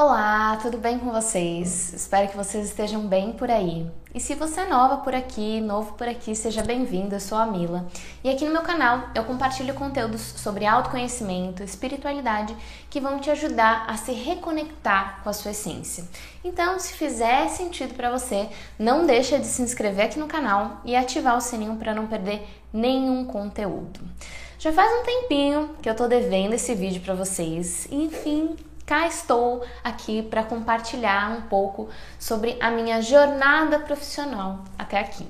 Olá, tudo bem com vocês? Espero que vocês estejam bem por aí. E se você é nova por aqui, novo por aqui, seja bem-vindo. Eu sou a Mila. E aqui no meu canal eu compartilho conteúdos sobre autoconhecimento, espiritualidade que vão te ajudar a se reconectar com a sua essência. Então, se fizer sentido para você, não deixa de se inscrever aqui no canal e ativar o sininho para não perder nenhum conteúdo. Já faz um tempinho que eu tô devendo esse vídeo para vocês. Enfim, cá estou aqui para compartilhar um pouco sobre a minha jornada profissional até aqui.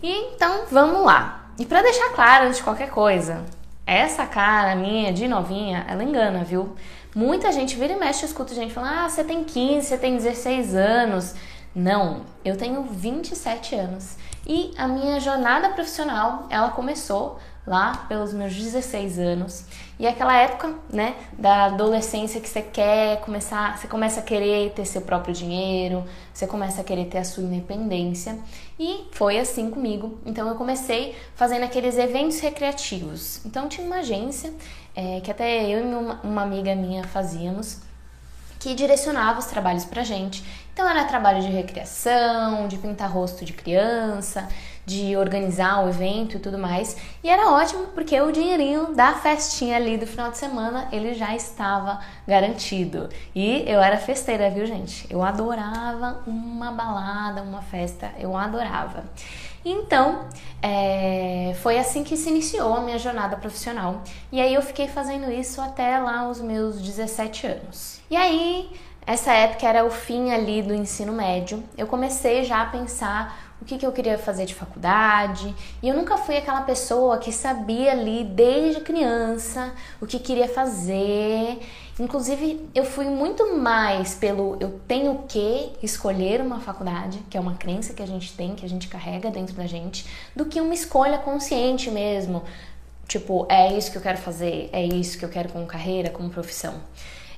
E então vamos lá. E para deixar claro antes de qualquer coisa, essa cara minha de novinha, ela engana, viu? Muita gente vira e mexe, eu escuto gente falando: "Ah, você tem 15, você tem 16 anos". Não, eu tenho 27 anos. E a minha jornada profissional, ela começou lá pelos meus 16 anos. E aquela época, né, da adolescência que você quer começar, você começa a querer ter seu próprio dinheiro, você começa a querer ter a sua independência. E foi assim comigo. Então eu comecei fazendo aqueles eventos recreativos. Então tinha uma agência é, que até eu e uma amiga minha fazíamos que direcionava os trabalhos pra gente. Então era trabalho de recreação, de pintar rosto de criança, de organizar o evento e tudo mais. E era ótimo porque o dinheirinho da festinha ali do final de semana ele já estava garantido. E eu era festeira, viu, gente? Eu adorava uma balada, uma festa, eu adorava. Então, é, foi assim que se iniciou a minha jornada profissional. E aí eu fiquei fazendo isso até lá os meus 17 anos. E aí essa época era o fim ali do ensino médio. Eu comecei já a pensar o que, que eu queria fazer de faculdade. E eu nunca fui aquela pessoa que sabia ali desde criança o que queria fazer. Inclusive, eu fui muito mais pelo eu tenho que escolher uma faculdade, que é uma crença que a gente tem, que a gente carrega dentro da gente, do que uma escolha consciente mesmo. Tipo, é isso que eu quero fazer, é isso que eu quero como carreira, como profissão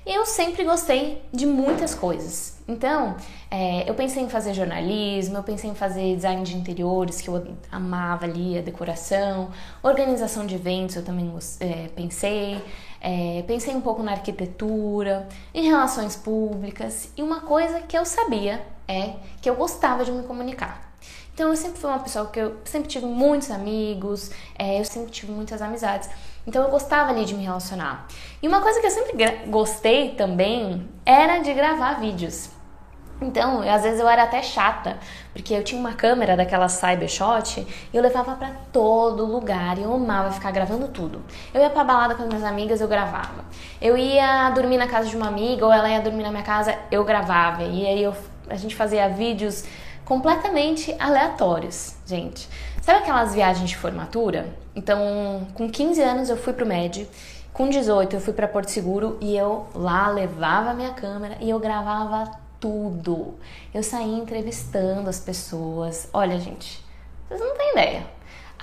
eu sempre gostei de muitas coisas. Então, é, eu pensei em fazer jornalismo, eu pensei em fazer design de interiores, que eu amava ali, a decoração, organização de eventos, eu também é, pensei. É, pensei um pouco na arquitetura, em relações públicas, e uma coisa que eu sabia é que eu gostava de me comunicar. Então eu sempre fui uma pessoa que eu sempre tive muitos amigos, é, eu sempre tive muitas amizades. Então eu gostava ali de me relacionar. E uma coisa que eu sempre gostei também era de gravar vídeos. Então, às vezes eu era até chata, porque eu tinha uma câmera daquela Cybershot e eu levava para todo lugar e eu amava ficar gravando tudo. Eu ia pra balada com as minhas amigas, eu gravava. Eu ia dormir na casa de uma amiga ou ela ia dormir na minha casa, eu gravava. E aí eu, a gente fazia vídeos completamente aleatórios, gente. Sabe aquelas viagens de formatura? Então, com 15 anos eu fui pro MED, com 18 eu fui para Porto Seguro e eu lá levava a minha câmera e eu gravava tudo. Eu saía entrevistando as pessoas. Olha, gente, vocês não têm ideia.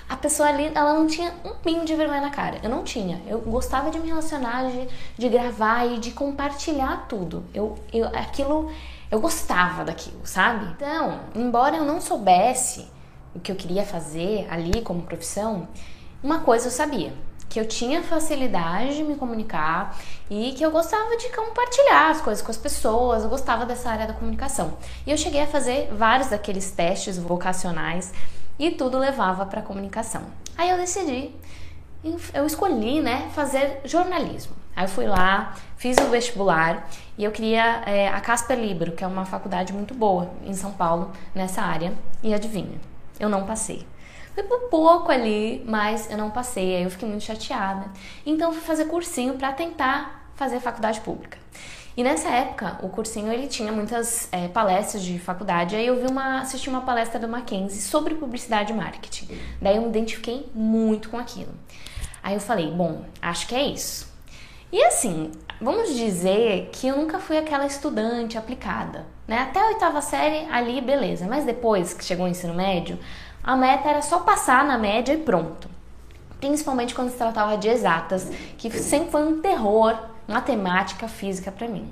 A pessoa ali, ela não tinha um pingo de vergonha na cara. Eu não tinha. Eu gostava de me relacionar, de, de gravar e de compartilhar tudo. Eu, eu, aquilo eu gostava daquilo, sabe? Então, embora eu não soubesse o que eu queria fazer ali como profissão, uma coisa eu sabia, que eu tinha facilidade de me comunicar e que eu gostava de compartilhar as coisas com as pessoas, eu gostava dessa área da comunicação. E eu cheguei a fazer vários daqueles testes vocacionais e tudo levava para comunicação. Aí eu decidi, eu escolhi, né, fazer jornalismo. Aí eu fui lá, fiz o vestibular e eu queria é, a Casper Libero, que é uma faculdade muito boa em São Paulo, nessa área. E adivinha, eu não passei. Foi por pouco ali, mas eu não passei. Aí eu fiquei muito chateada. Então fui fazer cursinho para tentar fazer faculdade pública. E nessa época, o cursinho ele tinha muitas é, palestras de faculdade. Aí eu vi uma, assisti uma palestra do Mackenzie sobre publicidade e marketing. Daí eu me identifiquei muito com aquilo. Aí eu falei, bom, acho que é isso. E assim, vamos dizer que eu nunca fui aquela estudante aplicada, né? Até a oitava série ali, beleza. Mas depois que chegou o ensino médio, a meta era só passar na média e pronto. Principalmente quando se tratava de exatas, que sempre foi um terror matemática, física para mim.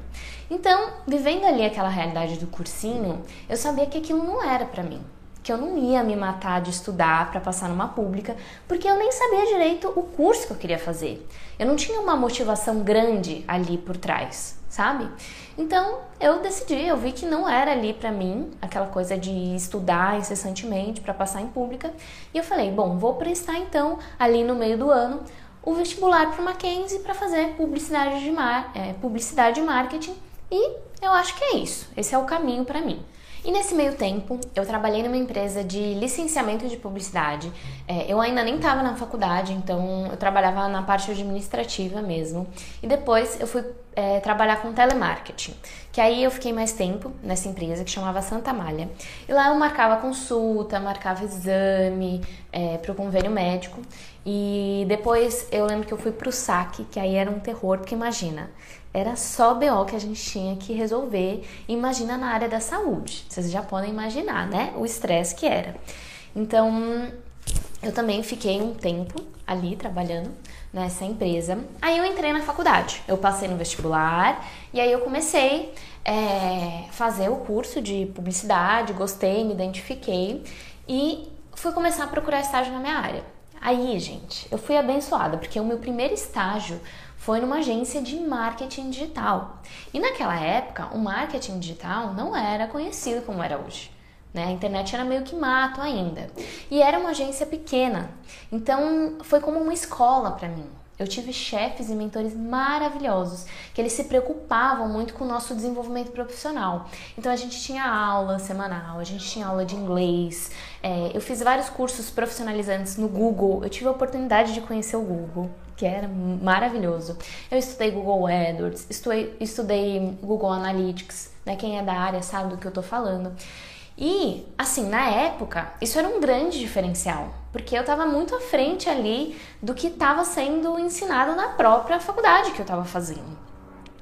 Então, vivendo ali aquela realidade do cursinho, eu sabia que aquilo não era para mim. Que eu não ia me matar de estudar para passar numa pública, porque eu nem sabia direito o curso que eu queria fazer. Eu não tinha uma motivação grande ali por trás, sabe? Então eu decidi, eu vi que não era ali para mim aquela coisa de estudar incessantemente para passar em pública, e eu falei, bom, vou prestar então ali no meio do ano o vestibular para o Mackenzie para fazer publicidade de mar, é, publicidade e marketing e eu acho que é isso. Esse é o caminho para mim. E nesse meio tempo, eu trabalhei numa empresa de licenciamento de publicidade. É, eu ainda nem estava na faculdade, então eu trabalhava na parte administrativa mesmo. E depois eu fui é, trabalhar com telemarketing, que aí eu fiquei mais tempo nessa empresa que chamava Santa Malha. E lá eu marcava consulta, marcava exame é, para o convênio médico. E depois eu lembro que eu fui para o saque, que aí era um terror, porque imagina, era só BO que a gente tinha que resolver. Imagina na área da saúde. Vocês já podem imaginar, né? O estresse que era. Então, eu também fiquei um tempo ali trabalhando nessa empresa. Aí eu entrei na faculdade. Eu passei no vestibular e aí eu comecei a é, fazer o curso de publicidade, gostei, me identifiquei e fui começar a procurar estágio na minha área. Aí, gente, eu fui abençoada porque o meu primeiro estágio foi numa agência de marketing digital. E naquela época, o marketing digital não era conhecido como era hoje. Né? A internet era meio que mato ainda. E era uma agência pequena. Então, foi como uma escola para mim. Eu tive chefes e mentores maravilhosos, que eles se preocupavam muito com o nosso desenvolvimento profissional. Então a gente tinha aula semanal, a gente tinha aula de inglês, é, eu fiz vários cursos profissionalizantes no Google, eu tive a oportunidade de conhecer o Google, que era maravilhoso. Eu estudei Google AdWords, estudei, estudei Google Analytics, né? Quem é da área sabe do que eu tô falando. E, assim, na época, isso era um grande diferencial, porque eu estava muito à frente ali do que estava sendo ensinado na própria faculdade que eu estava fazendo.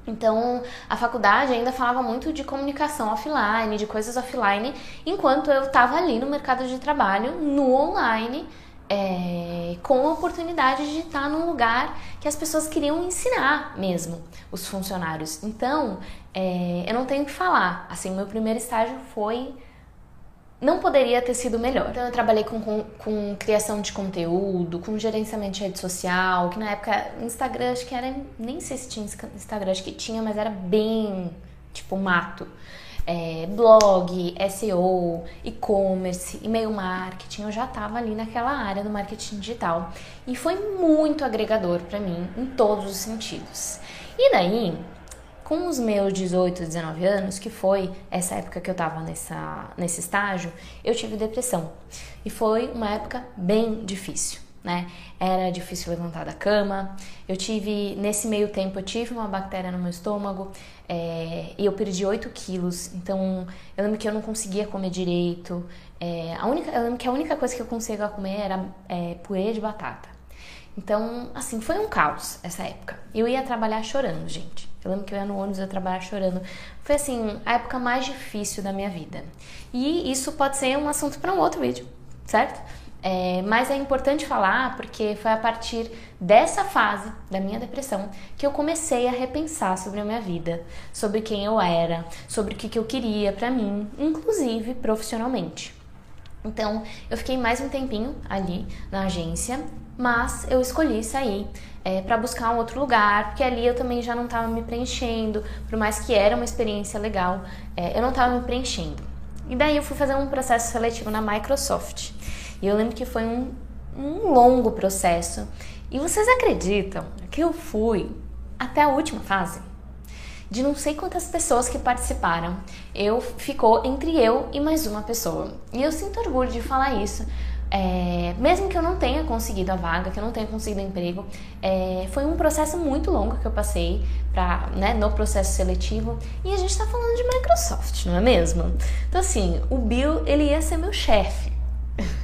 Então, a faculdade ainda falava muito de comunicação offline, de coisas offline, enquanto eu estava ali no mercado de trabalho, no online, é, com a oportunidade de estar num lugar que as pessoas queriam ensinar mesmo os funcionários. Então, é, eu não tenho o que falar. Assim, meu primeiro estágio foi não poderia ter sido melhor. Então eu trabalhei com, com, com, criação de conteúdo, com gerenciamento de rede social, que na época Instagram acho que era, nem sei se tinha Instagram, acho que tinha, mas era bem tipo mato. É, blog, SEO, e-commerce, e-mail marketing, eu já estava ali naquela área do marketing digital e foi muito agregador para mim em todos os sentidos. E daí com os meus 18, 19 anos, que foi essa época que eu tava nessa, nesse estágio, eu tive depressão. E foi uma época bem difícil, né? Era difícil levantar da cama. Eu tive, nesse meio tempo, eu tive uma bactéria no meu estômago é, e eu perdi 8 quilos. Então, eu lembro que eu não conseguia comer direito. É, a única, eu lembro que a única coisa que eu conseguia comer era é, purê de batata. Então, assim, foi um caos essa época. Eu ia trabalhar chorando, gente. Eu lembro que eu ia no ônibus, eu trabalhar chorando. Foi, assim, a época mais difícil da minha vida. E isso pode ser um assunto para um outro vídeo, certo? É, mas é importante falar porque foi a partir dessa fase da minha depressão que eu comecei a repensar sobre a minha vida, sobre quem eu era, sobre o que eu queria para mim, inclusive profissionalmente. Então, eu fiquei mais um tempinho ali na agência mas eu escolhi sair é, para buscar um outro lugar, porque ali eu também já não estava me preenchendo, por mais que era uma experiência legal, é, eu não estava me preenchendo. E daí eu fui fazer um processo seletivo na Microsoft. E eu lembro que foi um, um longo processo. E vocês acreditam que eu fui até a última fase? De não sei quantas pessoas que participaram, eu ficou entre eu e mais uma pessoa. E eu sinto orgulho de falar isso, é, mesmo que eu não tenha conseguido a vaga, que eu não tenha conseguido emprego, é, foi um processo muito longo que eu passei pra, né, no processo seletivo e a gente está falando de Microsoft, não é mesmo? Então assim, o Bill ele ia ser meu chefe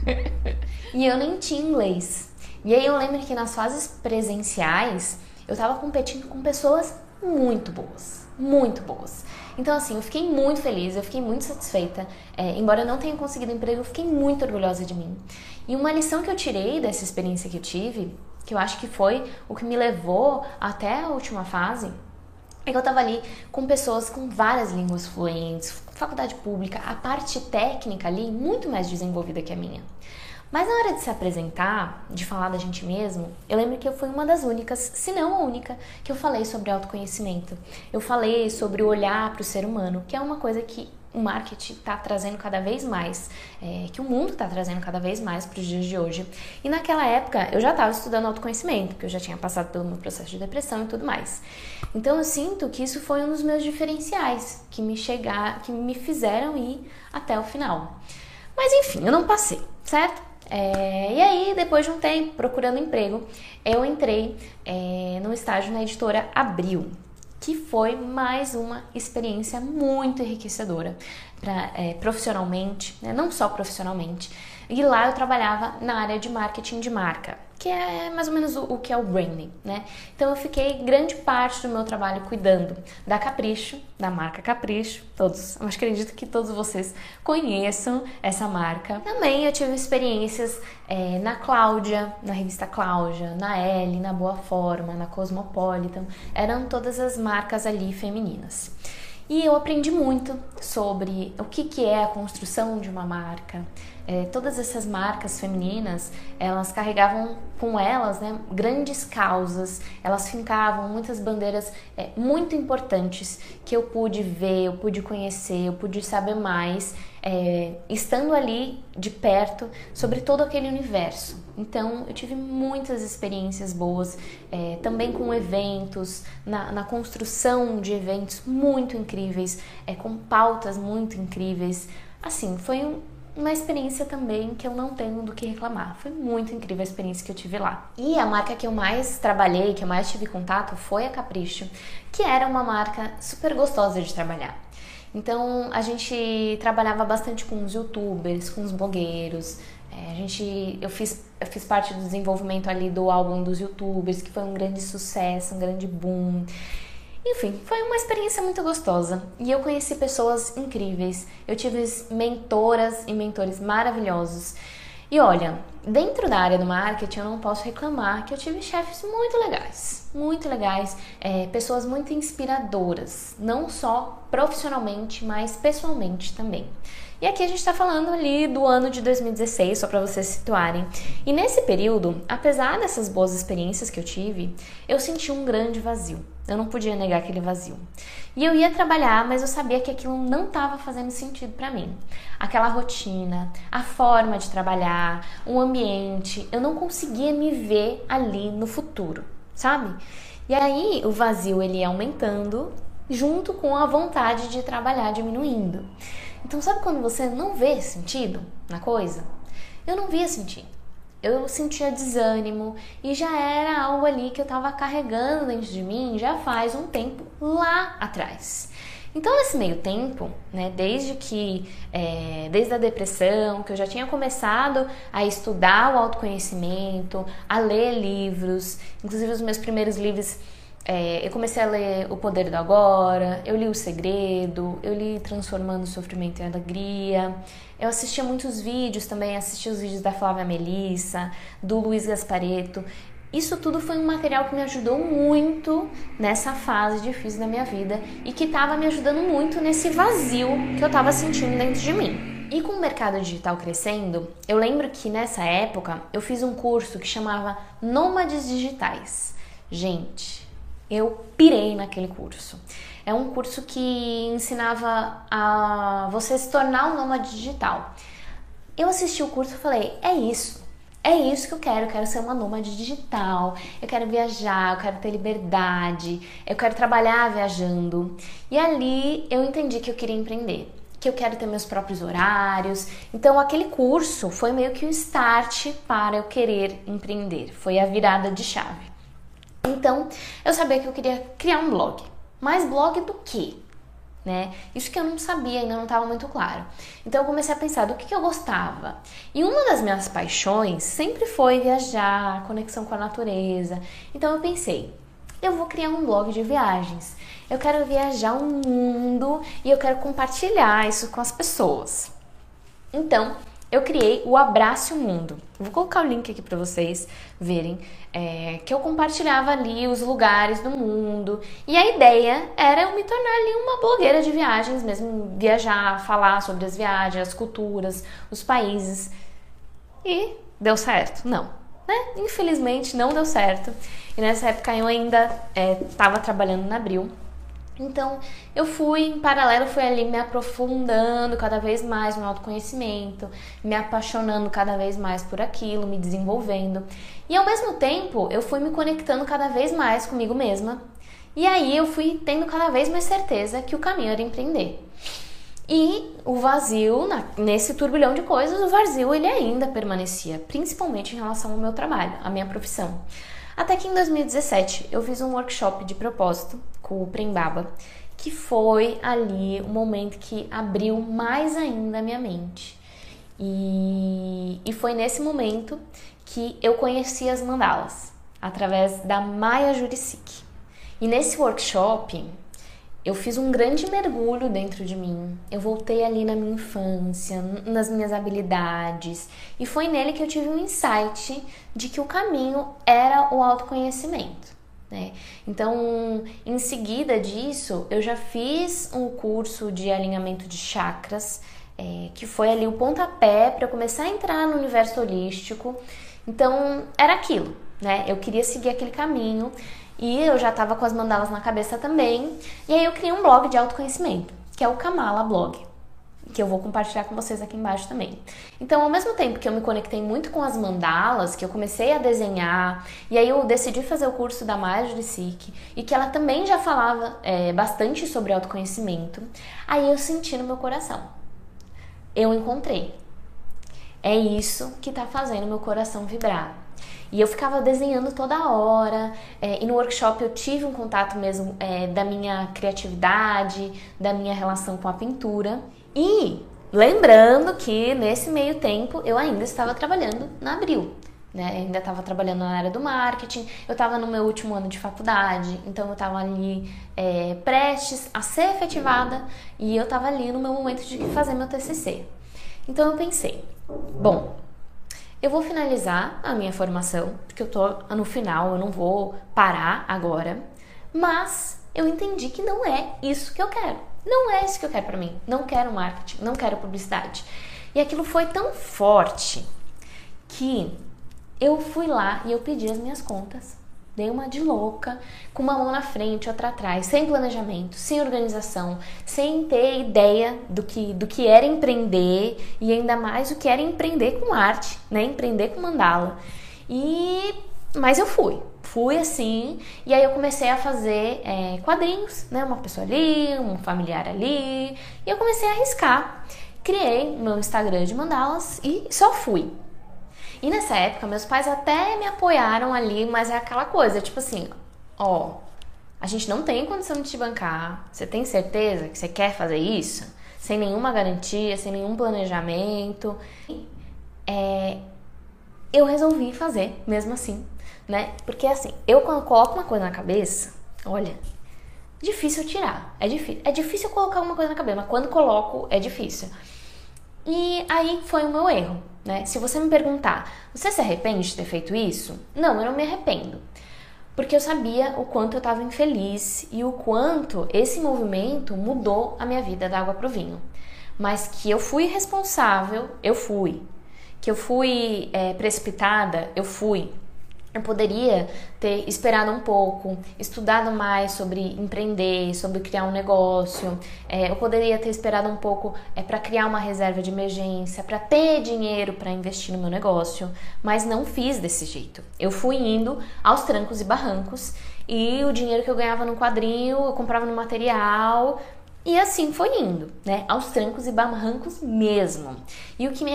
e eu nem tinha inglês. E aí eu lembro que nas fases presenciais eu estava competindo com pessoas muito boas, muito boas. Então, assim, eu fiquei muito feliz, eu fiquei muito satisfeita. É, embora eu não tenha conseguido emprego, eu fiquei muito orgulhosa de mim. E uma lição que eu tirei dessa experiência que eu tive, que eu acho que foi o que me levou até a última fase, é que eu tava ali com pessoas com várias línguas fluentes, faculdade pública, a parte técnica ali muito mais desenvolvida que a minha. Mas na hora de se apresentar, de falar da gente mesmo, eu lembro que eu fui uma das únicas, se não a única, que eu falei sobre autoconhecimento. Eu falei sobre o olhar para o ser humano, que é uma coisa que o marketing está trazendo cada vez mais, é, que o mundo está trazendo cada vez mais para os dias de hoje. E naquela época eu já estava estudando autoconhecimento, porque eu já tinha passado pelo meu processo de depressão e tudo mais. Então eu sinto que isso foi um dos meus diferenciais que me chegar, que me fizeram ir até o final. Mas enfim, eu não passei, certo? É, e aí, depois de um tempo procurando emprego, eu entrei é, no estágio na editora Abril que foi mais uma experiência muito enriquecedora pra, é, profissionalmente, né? não só profissionalmente. E lá eu trabalhava na área de marketing de marca que é mais ou menos o, o, que é o branding, né? Então eu fiquei grande parte do meu trabalho cuidando da Capricho, da marca Capricho. Todos, eu acredito que todos vocês conheçam essa marca. Também eu tive experiências é, na Cláudia, na revista Cláudia, na Elle, na Boa Forma, na Cosmopolitan. Eram todas as marcas ali femininas. E eu aprendi muito sobre o que, que é a construção de uma marca, é, todas essas marcas femininas, elas carregavam com elas né, grandes causas, elas fincavam muitas bandeiras é, muito importantes que eu pude ver, eu pude conhecer, eu pude saber mais, é, estando ali de perto sobre todo aquele universo. Então eu tive muitas experiências boas, é, também com eventos, na, na, construção de eventos muito incríveis, é, com pautas muito incríveis. Assim, foi um, uma experiência também que eu não tenho do que reclamar. Foi muito incrível a experiência que eu tive lá. E a marca que eu mais trabalhei, que eu mais tive contato, foi a Capricho, que era uma marca super gostosa de trabalhar. Então a gente trabalhava bastante com os youtubers, com os blogueiros. É, a gente, eu fiz, eu fiz parte do desenvolvimento ali do álbum dos youtubers, que foi um grande sucesso, um grande boom. Enfim, foi uma experiência muito gostosa e eu conheci pessoas incríveis. Eu tive mentoras e mentores maravilhosos. E olha, dentro da área do marketing eu não posso reclamar que eu tive chefes muito legais, muito legais, é, pessoas muito inspiradoras, não só profissionalmente, mas pessoalmente também. E aqui a gente está falando ali do ano de 2016, só para vocês situarem. E nesse período, apesar dessas boas experiências que eu tive, eu senti um grande vazio. Eu não podia negar aquele vazio. E eu ia trabalhar, mas eu sabia que aquilo não estava fazendo sentido para mim. Aquela rotina, a forma de trabalhar, o ambiente, eu não conseguia me ver ali no futuro, sabe? E aí o vazio ele ia aumentando junto com a vontade de trabalhar diminuindo. Então, sabe quando você não vê sentido na coisa? Eu não via sentido. Eu sentia desânimo e já era algo ali que eu estava carregando dentro de mim já faz um tempo lá atrás. Então, nesse meio tempo, né, desde que, é, desde a depressão, que eu já tinha começado a estudar o autoconhecimento, a ler livros, inclusive os meus primeiros livros é, eu comecei a ler O Poder do Agora, eu li O Segredo, eu li Transformando o Sofrimento em Alegria. Eu assistia muitos vídeos também, assisti os vídeos da Flávia Melissa, do Luiz Gaspareto. Isso tudo foi um material que me ajudou muito nessa fase difícil da minha vida e que estava me ajudando muito nesse vazio que eu estava sentindo dentro de mim. E com o mercado digital crescendo, eu lembro que nessa época eu fiz um curso que chamava Nômades Digitais. Gente, eu pirei naquele curso. É um curso que ensinava a você se tornar um nômade digital. Eu assisti o curso e falei: é isso. É isso que eu quero, eu quero ser uma nômade digital, eu quero viajar, eu quero ter liberdade, eu quero trabalhar viajando. E ali eu entendi que eu queria empreender, que eu quero ter meus próprios horários. Então aquele curso foi meio que o start para eu querer empreender, foi a virada de chave. Então, eu sabia que eu queria criar um blog. Mas blog do quê? Né? Isso que eu não sabia, ainda não estava muito claro. Então eu comecei a pensar do que, que eu gostava. E uma das minhas paixões sempre foi viajar, conexão com a natureza. Então eu pensei, eu vou criar um blog de viagens. Eu quero viajar o mundo e eu quero compartilhar isso com as pessoas. Então, eu criei o Abraço Mundo. Vou colocar o link aqui para vocês verem, é, que eu compartilhava ali os lugares do mundo. E a ideia era eu me tornar ali uma blogueira de viagens, mesmo viajar, falar sobre as viagens, as culturas, os países. E deu certo? Não. Né? Infelizmente não deu certo. E nessa época eu ainda estava é, trabalhando na Abril. Então, eu fui em paralelo, fui ali me aprofundando cada vez mais no autoconhecimento, me apaixonando cada vez mais por aquilo, me desenvolvendo. E ao mesmo tempo, eu fui me conectando cada vez mais comigo mesma. E aí eu fui tendo cada vez mais certeza que o caminho era empreender. E o vazio, nesse turbilhão de coisas, o vazio ele ainda permanecia, principalmente em relação ao meu trabalho, à minha profissão. Até que em 2017 eu fiz um workshop de propósito com o Prembaba, que foi ali o momento que abriu mais ainda a minha mente. E, e foi nesse momento que eu conheci as mandalas, através da Maya Juricic. E nesse workshop eu fiz um grande mergulho dentro de mim. Eu voltei ali na minha infância, nas minhas habilidades, e foi nele que eu tive um insight de que o caminho era o autoconhecimento. Né? Então, em seguida disso, eu já fiz um curso de alinhamento de chakras, é, que foi ali o pontapé para começar a entrar no universo holístico. Então, era aquilo, né? Eu queria seguir aquele caminho e eu já estava com as mandalas na cabeça também. E aí eu criei um blog de autoconhecimento, que é o Kamala Blog, que eu vou compartilhar com vocês aqui embaixo também. Então, ao mesmo tempo que eu me conectei muito com as mandalas, que eu comecei a desenhar, e aí eu decidi fazer o curso da de Sikh, e que ela também já falava é, bastante sobre autoconhecimento, aí eu senti no meu coração. Eu encontrei. É isso que está fazendo meu coração vibrar. E eu ficava desenhando toda hora. É, e no workshop eu tive um contato mesmo é, da minha criatividade, da minha relação com a pintura. E lembrando que nesse meio tempo eu ainda estava trabalhando na Abril. Né? ainda estava trabalhando na área do marketing, eu estava no meu último ano de faculdade, então eu estava ali é, prestes a ser efetivada e eu estava ali no meu momento de fazer meu TCC. Então eu pensei, bom, eu vou finalizar a minha formação, porque eu tô no final, eu não vou parar agora, mas eu entendi que não é isso que eu quero. Não é isso que eu quero para mim. Não quero marketing, não quero publicidade. E aquilo foi tão forte que eu fui lá e eu pedi as minhas contas Dei uma de louca, com uma mão na frente, outra atrás, sem planejamento, sem organização, sem ter ideia do que, do que era empreender e ainda mais o que era empreender com arte, né? Empreender com mandala. E mas eu fui, fui assim, e aí eu comecei a fazer é, quadrinhos, né? Uma pessoa ali, um familiar ali, e eu comecei a arriscar. Criei meu Instagram de mandalas e só fui. E nessa época, meus pais até me apoiaram ali, mas é aquela coisa, tipo assim, ó, a gente não tem condição de te bancar. Você tem certeza que você quer fazer isso? Sem nenhuma garantia, sem nenhum planejamento. É, eu resolvi fazer mesmo assim, né? Porque assim, eu quando coloco uma coisa na cabeça, olha, difícil tirar. É difícil, é difícil colocar uma coisa na cabeça, mas quando coloco é difícil. E aí foi o meu erro. Né? Se você me perguntar, você se arrepende de ter feito isso? Não, eu não me arrependo. Porque eu sabia o quanto eu estava infeliz e o quanto esse movimento mudou a minha vida da água para o vinho. Mas que eu fui responsável, eu fui. Que eu fui é, precipitada, eu fui. Eu poderia ter esperado um pouco, estudado mais sobre empreender, sobre criar um negócio. É, eu poderia ter esperado um pouco é, para criar uma reserva de emergência, para ter dinheiro para investir no meu negócio, mas não fiz desse jeito. Eu fui indo aos trancos e barrancos e o dinheiro que eu ganhava no quadrinho eu comprava no material, e assim foi indo, né? Aos trancos e barrancos mesmo. E o que me,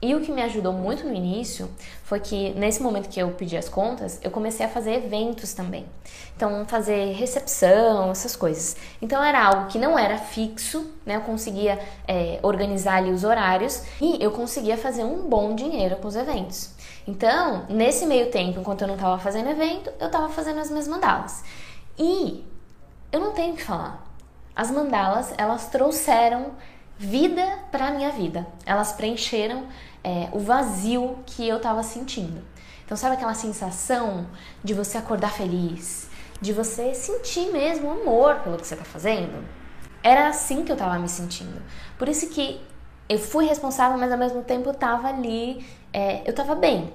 e o que me ajudou muito no início foi que nesse momento que eu pedi as contas, eu comecei a fazer eventos também. Então, fazer recepção, essas coisas. Então, era algo que não era fixo, né? Eu conseguia é, organizar ali os horários e eu conseguia fazer um bom dinheiro com os eventos. Então, nesse meio tempo, enquanto eu não estava fazendo evento, eu estava fazendo as minhas mandalas. E eu não tenho o que falar. As mandalas, elas trouxeram vida para minha vida. Elas preencheram é, o vazio que eu estava sentindo. Então, sabe aquela sensação de você acordar feliz, de você sentir mesmo amor pelo que você está fazendo? Era assim que eu estava me sentindo. Por isso que eu fui responsável, mas ao mesmo tempo eu estava ali, é, eu estava bem.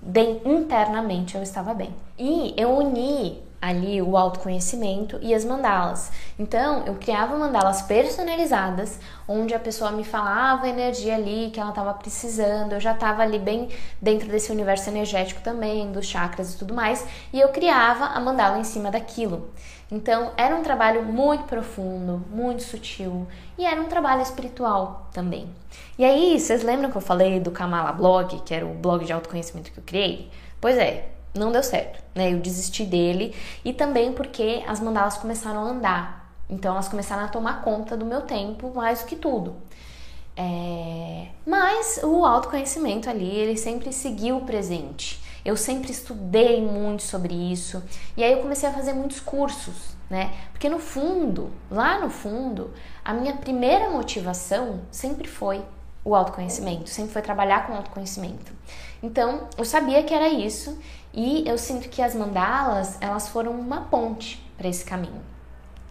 bem. Internamente eu estava bem. E eu uni ali o autoconhecimento e as mandalas. Então, eu criava mandalas personalizadas, onde a pessoa me falava a energia ali que ela estava precisando. Eu já estava ali bem dentro desse universo energético também, dos chakras e tudo mais, e eu criava a mandala em cima daquilo. Então, era um trabalho muito profundo, muito sutil e era um trabalho espiritual também. E aí, vocês lembram que eu falei do Kamala Blog, que era o blog de autoconhecimento que eu criei? Pois é, não deu certo, né? Eu desisti dele e também porque as mandalas começaram a andar. Então elas começaram a tomar conta do meu tempo mais do que tudo. É... Mas o autoconhecimento ali, ele sempre seguiu presente. Eu sempre estudei muito sobre isso e aí eu comecei a fazer muitos cursos, né? Porque no fundo, lá no fundo, a minha primeira motivação sempre foi o autoconhecimento, sempre foi trabalhar com autoconhecimento. Então, eu sabia que era isso e eu sinto que as mandalas, elas foram uma ponte para esse caminho.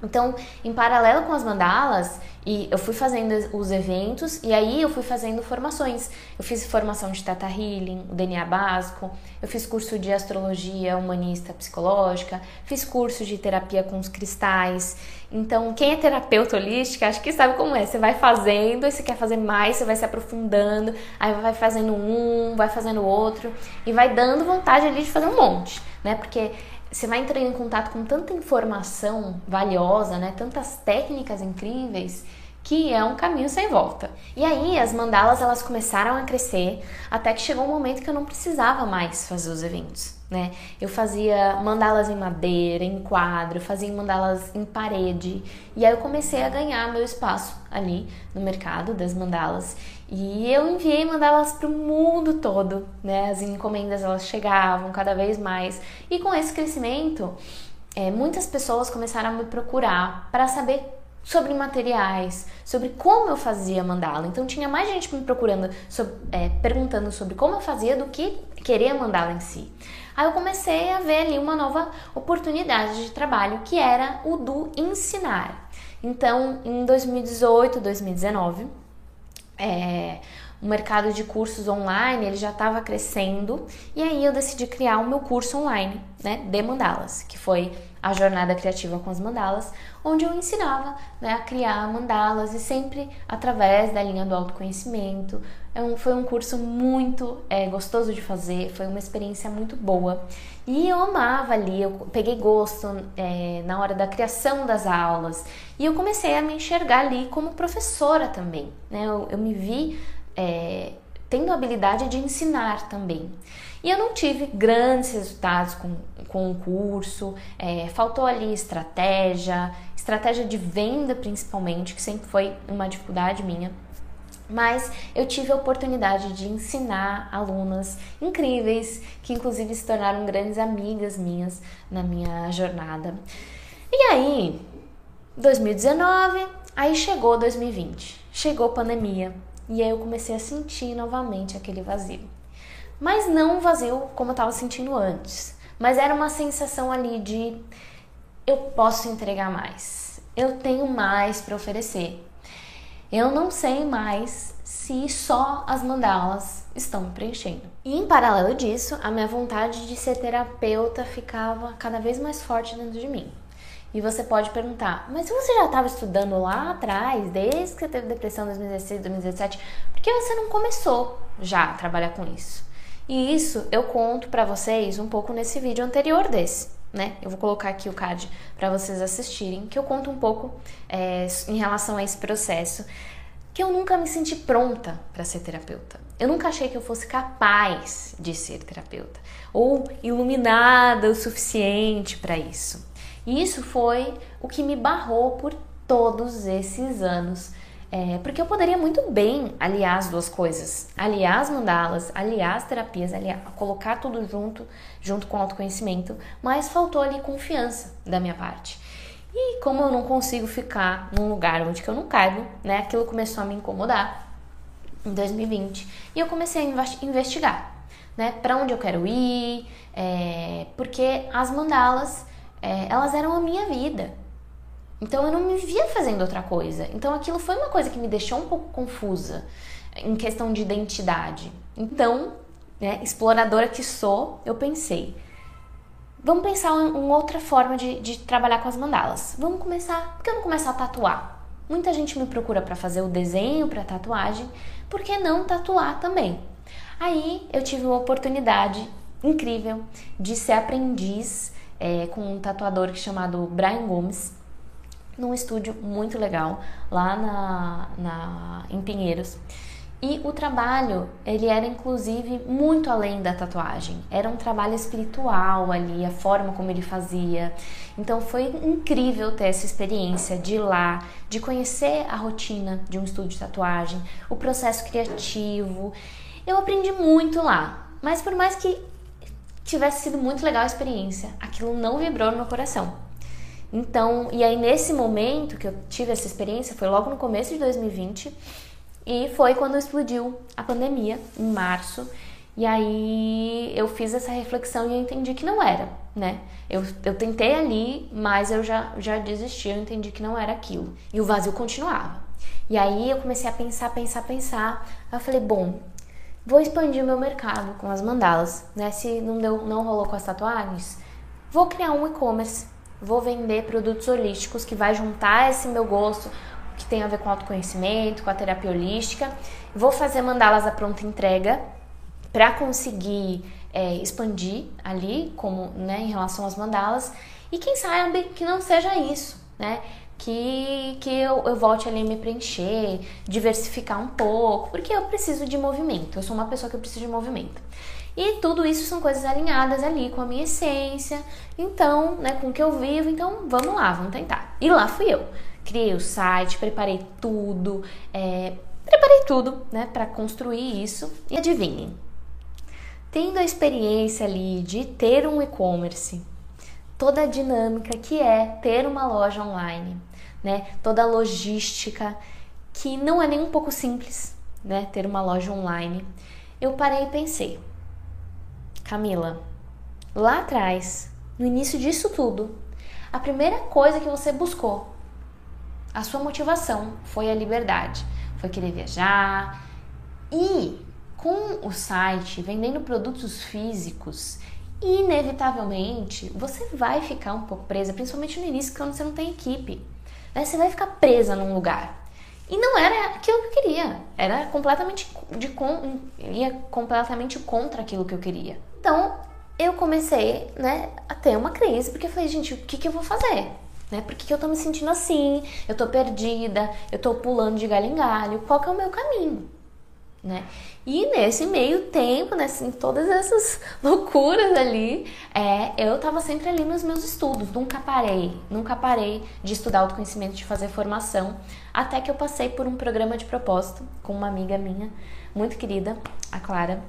Então, em paralelo com as mandalas, e eu fui fazendo os eventos e aí eu fui fazendo formações. Eu fiz formação de Tata Healing, o DNA básico, eu fiz curso de astrologia humanista psicológica, fiz curso de terapia com os cristais. Então, quem é terapeuta holística, acho que sabe como é. Você vai fazendo, e você quer fazer mais, você vai se aprofundando, aí vai fazendo um, vai fazendo outro e vai dando vontade ali de fazer um monte, né? Porque você vai entrando em contato com tanta informação valiosa, né? Tantas técnicas incríveis que é um caminho sem volta. E aí as mandalas elas começaram a crescer até que chegou um momento que eu não precisava mais fazer os eventos, né? Eu fazia mandalas em madeira, em quadro, fazia mandalas em parede e aí eu comecei a ganhar meu espaço ali no mercado das mandalas e eu enviei mandalas para o mundo todo, né? As encomendas elas chegavam cada vez mais e com esse crescimento é, muitas pessoas começaram a me procurar para saber sobre materiais, sobre como eu fazia mandala. Então tinha mais gente me procurando, sobre, é, perguntando sobre como eu fazia do que querer mandala em si. Aí eu comecei a ver ali uma nova oportunidade de trabalho que era o do ensinar. Então em 2018, 2019 é, o mercado de cursos online ele já estava crescendo e aí eu decidi criar o meu curso online, né, de mandalas, que foi a jornada criativa com as mandalas, onde eu ensinava né, a criar mandalas e sempre através da linha do autoconhecimento. É um, foi um curso muito é, gostoso de fazer, foi uma experiência muito boa e eu amava ali, eu peguei gosto é, na hora da criação das aulas e eu comecei a me enxergar ali como professora também. Né? Eu, eu me vi é, tendo a habilidade de ensinar também. E eu não tive grandes resultados com, com o curso, é, faltou ali estratégia, estratégia de venda principalmente, que sempre foi uma dificuldade minha. Mas eu tive a oportunidade de ensinar alunas incríveis, que inclusive se tornaram grandes amigas minhas na minha jornada. E aí, 2019, aí chegou 2020, chegou pandemia, e aí eu comecei a sentir novamente aquele vazio. Mas não um vazio como eu estava sentindo antes, mas era uma sensação ali de eu posso entregar mais, eu tenho mais para oferecer. Eu não sei mais se só as mandalas estão preenchendo. E em paralelo disso, a minha vontade de ser terapeuta ficava cada vez mais forte dentro de mim. E você pode perguntar, mas você já estava estudando lá atrás, desde que você teve depressão em 2016, 2017, por que você não começou já a trabalhar com isso? E isso eu conto para vocês um pouco nesse vídeo anterior desse, né? Eu vou colocar aqui o card para vocês assistirem, que eu conto um pouco é, em relação a esse processo, que eu nunca me senti pronta para ser terapeuta. Eu nunca achei que eu fosse capaz de ser terapeuta ou iluminada o suficiente para isso. E isso foi o que me barrou por todos esses anos é, porque eu poderia muito bem aliar as duas coisas, aliar as mandalas, aliar as terapias, aliar, colocar tudo junto, junto com o autoconhecimento, mas faltou ali confiança da minha parte. E como eu não consigo ficar num lugar onde eu não caibo, né? Aquilo começou a me incomodar em 2020 e eu comecei a investigar, né? Para onde eu quero ir, é, porque as mandalas é, elas eram a minha vida. Então eu não me via fazendo outra coisa. Então aquilo foi uma coisa que me deixou um pouco confusa em questão de identidade. Então, né, exploradora que sou, eu pensei, vamos pensar em uma outra forma de, de trabalhar com as mandalas. Vamos começar, por que eu não começar a tatuar? Muita gente me procura para fazer o desenho para tatuagem, por que não tatuar também? Aí eu tive uma oportunidade incrível de ser aprendiz é, com um tatuador chamado Brian Gomes, num estúdio muito legal lá na, na, em Pinheiros. E o trabalho, ele era inclusive muito além da tatuagem. Era um trabalho espiritual ali, a forma como ele fazia. Então foi incrível ter essa experiência de ir lá, de conhecer a rotina de um estúdio de tatuagem, o processo criativo. Eu aprendi muito lá. Mas por mais que tivesse sido muito legal a experiência, aquilo não vibrou no meu coração. Então, e aí nesse momento que eu tive essa experiência, foi logo no começo de 2020, e foi quando explodiu a pandemia, em março. E aí eu fiz essa reflexão e eu entendi que não era, né? Eu, eu tentei ali, mas eu já, já desisti, eu entendi que não era aquilo. E o vazio continuava. E aí eu comecei a pensar, pensar, pensar. Eu falei, bom, vou expandir o meu mercado com as mandalas, né? Se não deu, não rolou com as tatuagens, vou criar um e-commerce. Vou vender produtos holísticos que vai juntar esse meu gosto que tem a ver com autoconhecimento, com a terapia holística. Vou fazer mandalas à pronta entrega para conseguir é, expandir ali, como né, em relação às mandalas. E quem sabe que não seja isso, né? Que, que eu, eu volte ali a me preencher, diversificar um pouco, porque eu preciso de movimento. Eu sou uma pessoa que eu preciso de movimento. E tudo isso são coisas alinhadas ali com a minha essência, então, né, com o que eu vivo. Então, vamos lá, vamos tentar. E lá fui eu criei o site, preparei tudo, é, preparei tudo, né, para construir isso. E adivinhem, tendo a experiência ali de ter um e-commerce, toda a dinâmica que é ter uma loja online, né, toda a logística que não é nem um pouco simples, né, ter uma loja online. Eu parei e pensei, Camila, lá atrás, no início disso tudo, a primeira coisa que você buscou a sua motivação foi a liberdade, foi querer viajar. E com o site, vendendo produtos físicos, inevitavelmente você vai ficar um pouco presa, principalmente no início, quando você não tem equipe. Né? Você vai ficar presa num lugar. E não era aquilo que eu queria. Era completamente de ia completamente contra aquilo que eu queria. Então, eu comecei, né, a ter uma crise, porque eu falei, gente, o que, que eu vou fazer? né? Por que, que eu tô me sentindo assim? Eu tô perdida, eu tô pulando de galho em galho, qual que é o meu caminho? Né? E nesse meio tempo, né, assim, todas essas loucuras ali, é, eu tava sempre ali nos meus estudos, nunca parei, nunca parei de estudar autoconhecimento, de fazer formação, até que eu passei por um programa de propósito com uma amiga minha, muito querida, a Clara,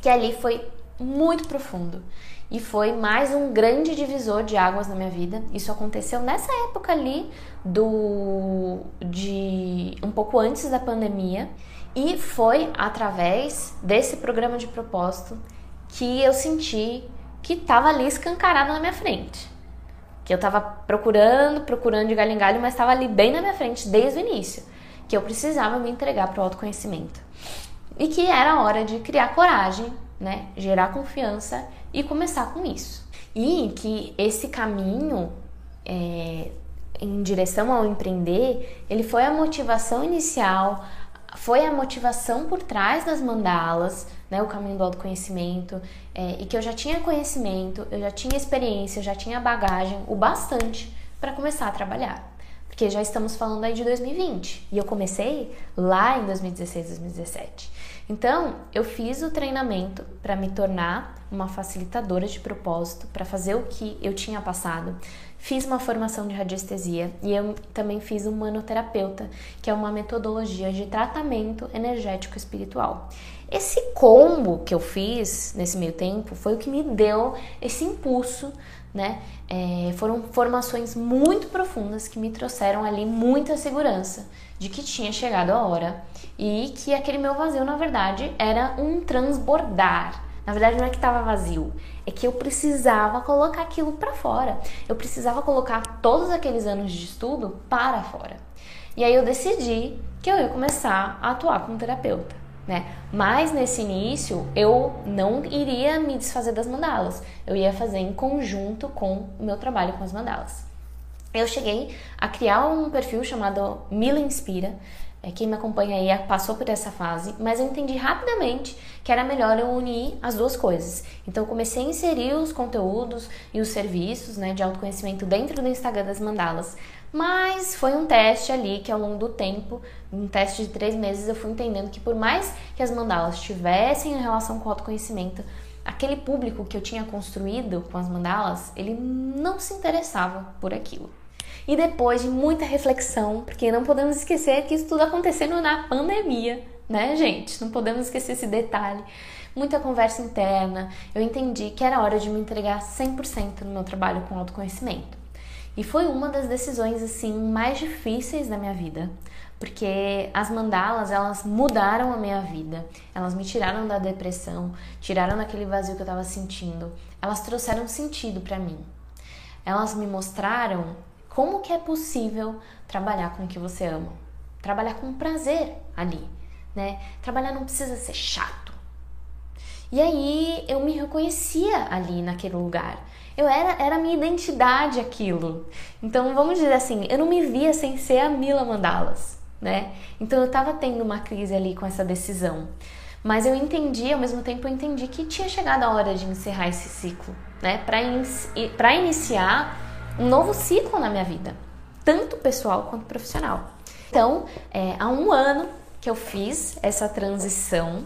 que ali foi muito profundo e foi mais um grande divisor de águas na minha vida. Isso aconteceu nessa época ali do de um pouco antes da pandemia e foi através desse programa de propósito que eu senti que estava ali escancarado na minha frente. Que eu estava procurando, procurando de galho em galho, mas estava ali bem na minha frente desde o início. Que eu precisava me entregar para o autoconhecimento. E que era hora de criar coragem, né? Gerar confiança e começar com isso. E que esse caminho é, em direção ao empreender, ele foi a motivação inicial, foi a motivação por trás das mandalas, né, o caminho do autoconhecimento, é, e que eu já tinha conhecimento, eu já tinha experiência, eu já tinha bagagem, o bastante para começar a trabalhar. Porque já estamos falando aí de 2020 e eu comecei lá em 2016, 2017. Então, eu fiz o treinamento para me tornar uma facilitadora de propósito, para fazer o que eu tinha passado. Fiz uma formação de radiestesia e eu também fiz um manoterapeuta, que é uma metodologia de tratamento energético espiritual. Esse combo que eu fiz nesse meio tempo foi o que me deu esse impulso, né? É, foram formações muito profundas que me trouxeram ali muita segurança de que tinha chegado a hora e que aquele meu vazio, na verdade, era um transbordar. Na verdade, não é que estava vazio, é que eu precisava colocar aquilo para fora. Eu precisava colocar todos aqueles anos de estudo para fora. E aí eu decidi que eu ia começar a atuar como terapeuta. Né? Mas nesse início eu não iria me desfazer das mandalas, eu ia fazer em conjunto com o meu trabalho com as mandalas. Eu cheguei a criar um perfil chamado Mila Inspira, quem me acompanha aí passou por essa fase, mas eu entendi rapidamente que era melhor eu unir as duas coisas. Então comecei a inserir os conteúdos e os serviços né, de autoconhecimento dentro do Instagram das mandalas. Mas foi um teste ali que ao longo do tempo, um teste de três meses, eu fui entendendo que por mais que as mandalas tivessem relação com o autoconhecimento, aquele público que eu tinha construído com as mandalas, ele não se interessava por aquilo. E depois de muita reflexão, porque não podemos esquecer que isso tudo acontecendo na pandemia, né, gente? Não podemos esquecer esse detalhe. Muita conversa interna, eu entendi que era hora de me entregar 100% no meu trabalho com autoconhecimento. E foi uma das decisões assim mais difíceis da minha vida, porque as mandalas, elas mudaram a minha vida. Elas me tiraram da depressão, tiraram daquele vazio que eu estava sentindo. Elas trouxeram sentido para mim. Elas me mostraram como que é possível trabalhar com o que você ama? Trabalhar com prazer ali, né? Trabalhar não precisa ser chato. E aí eu me reconhecia ali naquele lugar. Eu era, era minha identidade aquilo. Então vamos dizer assim, eu não me via sem ser a Mila Mandalas, né? Então eu tava tendo uma crise ali com essa decisão. Mas eu entendi, ao mesmo tempo eu entendi que tinha chegado a hora de encerrar esse ciclo, né? Para in iniciar um novo ciclo na minha vida, tanto pessoal quanto profissional. Então, é, há um ano que eu fiz essa transição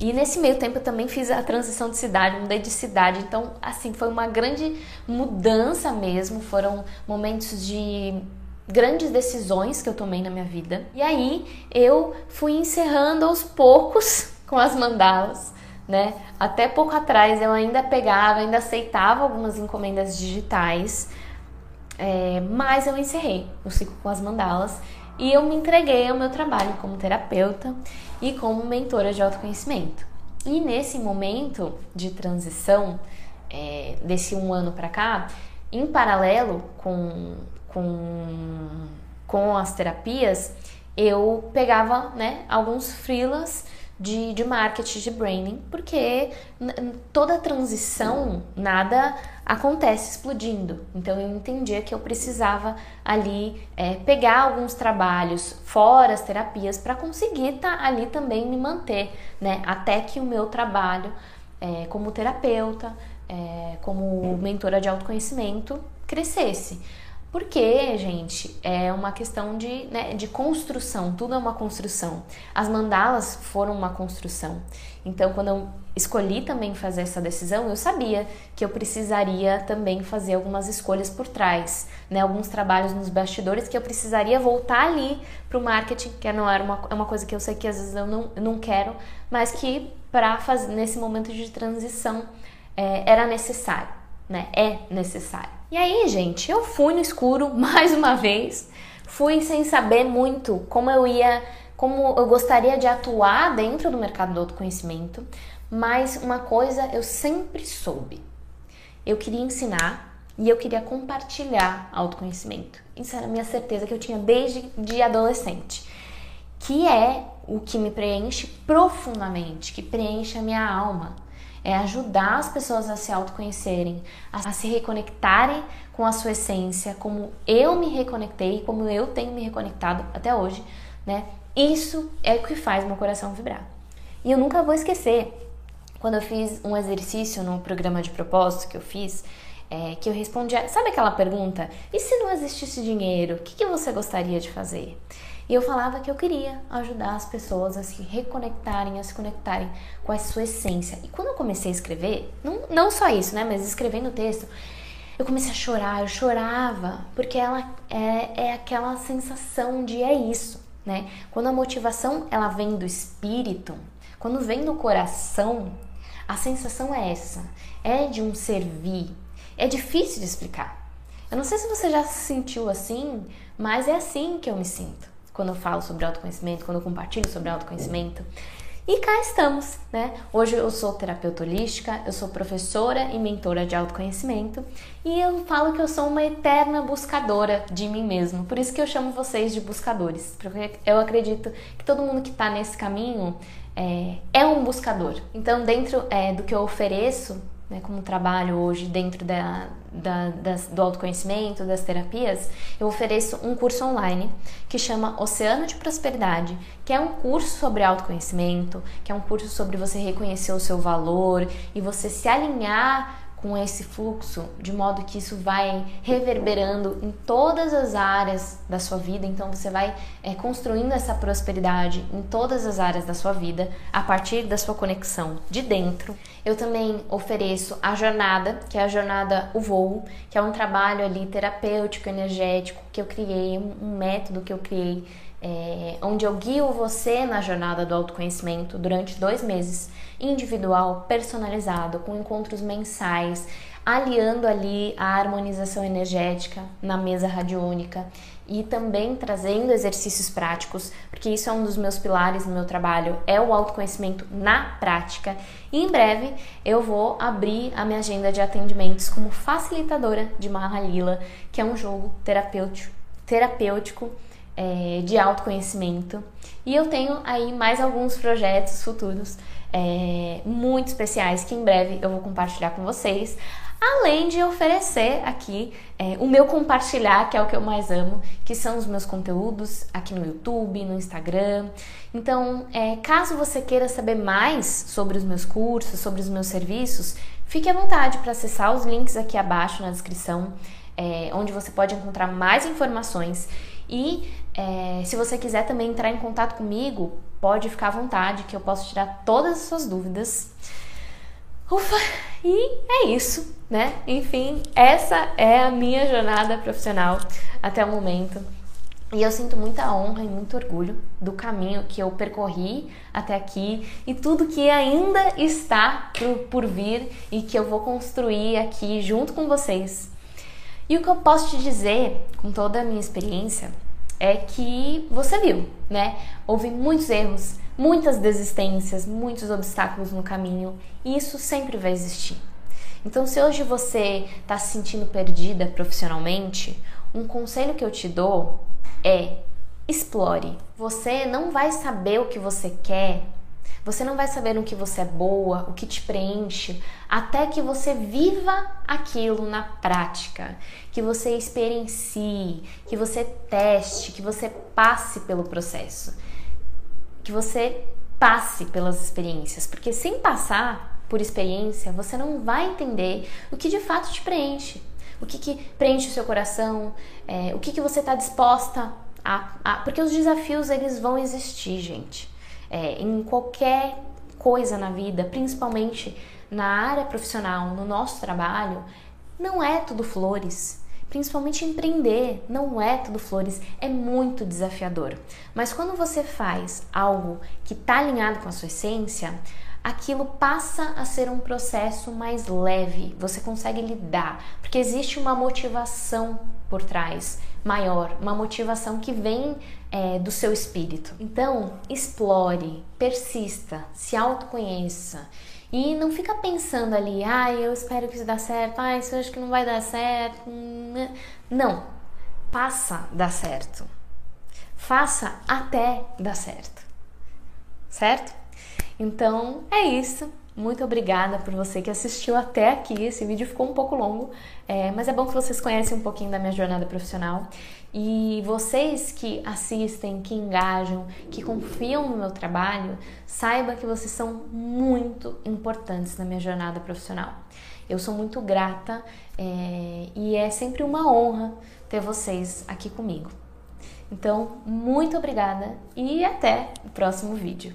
e nesse meio tempo eu também fiz a transição de cidade, mudei de cidade. Então, assim, foi uma grande mudança mesmo. Foram momentos de grandes decisões que eu tomei na minha vida. E aí eu fui encerrando aos poucos com as mandalas, né? Até pouco atrás eu ainda pegava, ainda aceitava algumas encomendas digitais, é, mas eu encerrei o ciclo com as mandalas e eu me entreguei ao meu trabalho como terapeuta e como mentora de autoconhecimento. E nesse momento de transição, é, desse um ano para cá, em paralelo com, com, com as terapias, eu pegava né, alguns freelas de, de marketing, de branding, porque toda transição, nada acontece explodindo. Então eu entendia que eu precisava ali é, pegar alguns trabalhos fora as terapias para conseguir estar tá ali também me manter, né? Até que o meu trabalho é, como terapeuta, é, como mentora de autoconhecimento crescesse. Porque, gente, é uma questão de, né, de construção, tudo é uma construção. As mandalas foram uma construção. Então, quando eu escolhi também fazer essa decisão, eu sabia que eu precisaria também fazer algumas escolhas por trás, né, alguns trabalhos nos bastidores que eu precisaria voltar ali para o marketing, que não era uma, é uma coisa que eu sei que às vezes eu não, não quero, mas que para fazer nesse momento de transição é, era necessário, né? É necessário. E aí, gente, eu fui no escuro mais uma vez, fui sem saber muito como eu ia, como eu gostaria de atuar dentro do mercado do autoconhecimento, mas uma coisa eu sempre soube. Eu queria ensinar e eu queria compartilhar autoconhecimento. Isso era a minha certeza que eu tinha desde de adolescente, que é o que me preenche profundamente, que preenche a minha alma é ajudar as pessoas a se autoconhecerem, a se reconectarem com a sua essência, como eu me reconectei, como eu tenho me reconectado até hoje, né? Isso é o que faz meu coração vibrar. E eu nunca vou esquecer quando eu fiz um exercício no programa de propósito que eu fiz, é, que eu respondi, sabe aquela pergunta? E se não existisse dinheiro, o que, que você gostaria de fazer? E eu falava que eu queria ajudar as pessoas a se reconectarem, a se conectarem com a sua essência. E quando eu comecei a escrever, não, não só isso, né? Mas escrevendo o texto, eu comecei a chorar, eu chorava, porque ela é, é aquela sensação de é isso, né? Quando a motivação ela vem do espírito, quando vem do coração, a sensação é essa, é de um servir. É difícil de explicar. Eu não sei se você já se sentiu assim, mas é assim que eu me sinto quando eu falo sobre autoconhecimento, quando eu compartilho sobre autoconhecimento. E cá estamos, né? Hoje eu sou terapeuta holística, eu sou professora e mentora de autoconhecimento e eu falo que eu sou uma eterna buscadora de mim mesmo. Por isso que eu chamo vocês de buscadores, porque eu acredito que todo mundo que está nesse caminho é, é, um buscador. Então, dentro é, do que eu ofereço né, como trabalho hoje dentro da, da, das, do autoconhecimento, das terapias, eu ofereço um curso online que chama Oceano de Prosperidade, que é um curso sobre autoconhecimento, que é um curso sobre você reconhecer o seu valor e você se alinhar com esse fluxo, de modo que isso vai reverberando em todas as áreas da sua vida. Então você vai é, construindo essa prosperidade em todas as áreas da sua vida a partir da sua conexão de dentro. Eu também ofereço a jornada, que é a jornada O Voo, que é um trabalho ali terapêutico, energético que eu criei, um método que eu criei é, onde eu guio você na jornada do autoconhecimento durante dois meses, individual, personalizado, com encontros mensais, aliando ali a harmonização energética na mesa radiônica e também trazendo exercícios práticos, porque isso é um dos meus pilares no meu trabalho, é o autoconhecimento na prática. E em breve eu vou abrir a minha agenda de atendimentos como facilitadora de Mahalila, que é um jogo terapêutico, terapêutico é, de autoconhecimento. E eu tenho aí mais alguns projetos futuros é, muito especiais que em breve eu vou compartilhar com vocês. Além de oferecer aqui é, o meu compartilhar, que é o que eu mais amo, que são os meus conteúdos aqui no YouTube, no Instagram. Então, é, caso você queira saber mais sobre os meus cursos, sobre os meus serviços, fique à vontade para acessar os links aqui abaixo na descrição, é, onde você pode encontrar mais informações. E é, se você quiser também entrar em contato comigo, pode ficar à vontade, que eu posso tirar todas as suas dúvidas. Ufa! E é isso, né? Enfim, essa é a minha jornada profissional até o momento. E eu sinto muita honra e muito orgulho do caminho que eu percorri até aqui e tudo que ainda está por, por vir e que eu vou construir aqui junto com vocês. E o que eu posso te dizer, com toda a minha experiência, é que você viu, né? Houve muitos erros, muitas desistências, muitos obstáculos no caminho, e isso sempre vai existir. Então, se hoje você está se sentindo perdida profissionalmente, um conselho que eu te dou é explore. Você não vai saber o que você quer você não vai saber no que você é boa, o que te preenche, até que você viva aquilo na prática, que você experiencie, que você teste, que você passe pelo processo, que você passe pelas experiências, porque sem passar por experiência, você não vai entender o que de fato te preenche, o que, que preenche o seu coração, é, o que, que você está disposta a, a. Porque os desafios eles vão existir, gente é, em qualquer coisa na vida, principalmente na área profissional, no nosso trabalho, não é tudo flores. Principalmente empreender não é tudo flores, é muito desafiador. Mas quando você faz algo que está alinhado com a sua essência, aquilo passa a ser um processo mais leve, você consegue lidar, porque existe uma motivação por trás maior, uma motivação que vem é, do seu espírito. Então, explore, persista, se autoconheça e não fica pensando ali, ah, eu espero que isso dê certo, ah, isso eu acho que não vai dar certo. Não, passa dar certo. Faça até dar certo. Certo? Então, é isso. Muito obrigada por você que assistiu até aqui. Esse vídeo ficou um pouco longo, é, mas é bom que vocês conhecem um pouquinho da minha jornada profissional. E vocês que assistem, que engajam, que confiam no meu trabalho, saiba que vocês são muito importantes na minha jornada profissional. Eu sou muito grata é, e é sempre uma honra ter vocês aqui comigo. Então, muito obrigada e até o próximo vídeo.